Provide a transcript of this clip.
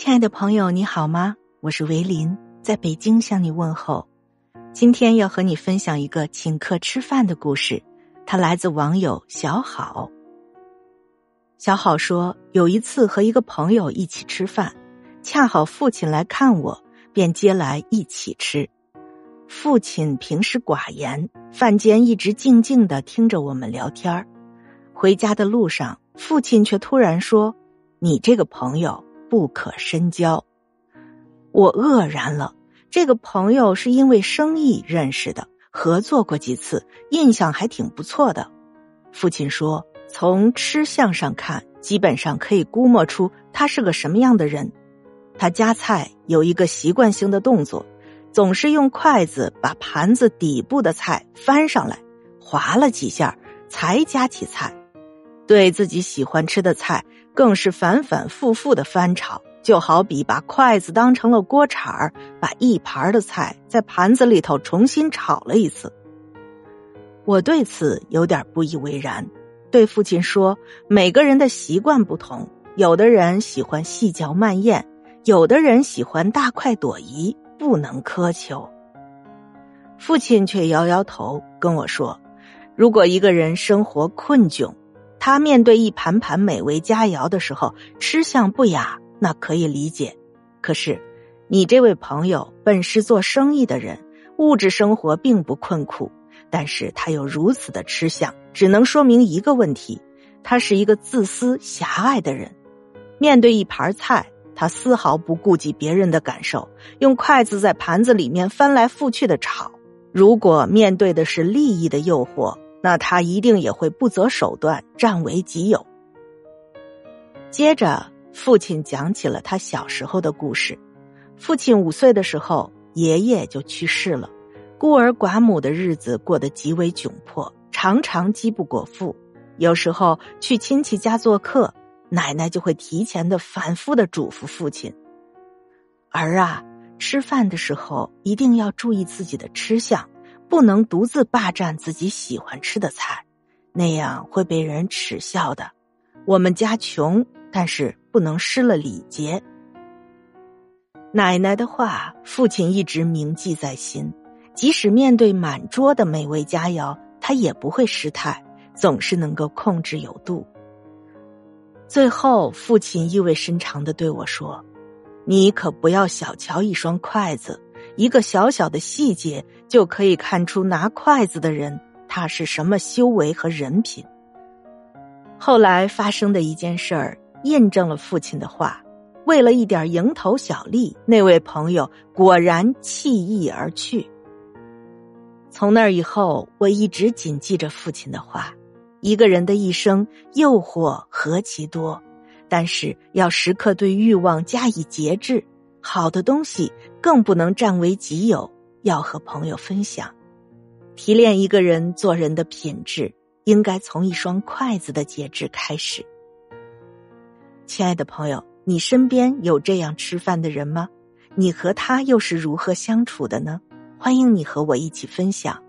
亲爱的朋友，你好吗？我是维林，在北京向你问候。今天要和你分享一个请客吃饭的故事，它来自网友小好。小好说，有一次和一个朋友一起吃饭，恰好父亲来看我，便接来一起吃。父亲平时寡言，饭间一直静静的听着我们聊天儿回家的路上，父亲却突然说：“你这个朋友不可深交。”我愕然了。这个朋友是因为生意认识的，合作过几次，印象还挺不错的。父亲说：“从吃相上看，基本上可以估摸出他是个什么样的人。他夹菜有一个习惯性的动作。”总是用筷子把盘子底部的菜翻上来，划了几下才夹起菜。对自己喜欢吃的菜，更是反反复复的翻炒，就好比把筷子当成了锅铲儿，把一盘的菜在盘子里头重新炒了一次。我对此有点不以为然，对父亲说：“每个人的习惯不同，有的人喜欢细嚼慢咽，有的人喜欢大快朵颐。”不能苛求。父亲却摇摇头跟我说：“如果一个人生活困窘，他面对一盘盘美味佳肴的时候吃相不雅，那可以理解。可是，你这位朋友本是做生意的人，物质生活并不困苦，但是他有如此的吃相，只能说明一个问题：他是一个自私狭隘的人。面对一盘菜。”他丝毫不顾及别人的感受，用筷子在盘子里面翻来覆去的炒。如果面对的是利益的诱惑，那他一定也会不择手段占为己有。接着，父亲讲起了他小时候的故事。父亲五岁的时候，爷爷就去世了，孤儿寡母的日子过得极为窘迫，常常饥不果腹。有时候去亲戚家做客。奶奶就会提前的、反复的嘱咐父亲：“儿啊，吃饭的时候一定要注意自己的吃相，不能独自霸占自己喜欢吃的菜，那样会被人耻笑的。我们家穷，但是不能失了礼节。”奶奶的话，父亲一直铭记在心，即使面对满桌的美味佳肴，他也不会失态，总是能够控制有度。最后，父亲意味深长的对我说：“你可不要小瞧一双筷子，一个小小的细节就可以看出拿筷子的人他是什么修为和人品。”后来发生的一件事儿印证了父亲的话。为了一点蝇头小利，那位朋友果然弃义而去。从那以后，我一直谨记着父亲的话。一个人的一生诱惑何其多，但是要时刻对欲望加以节制。好的东西更不能占为己有，要和朋友分享。提炼一个人做人的品质，应该从一双筷子的节制开始。亲爱的朋友，你身边有这样吃饭的人吗？你和他又是如何相处的呢？欢迎你和我一起分享。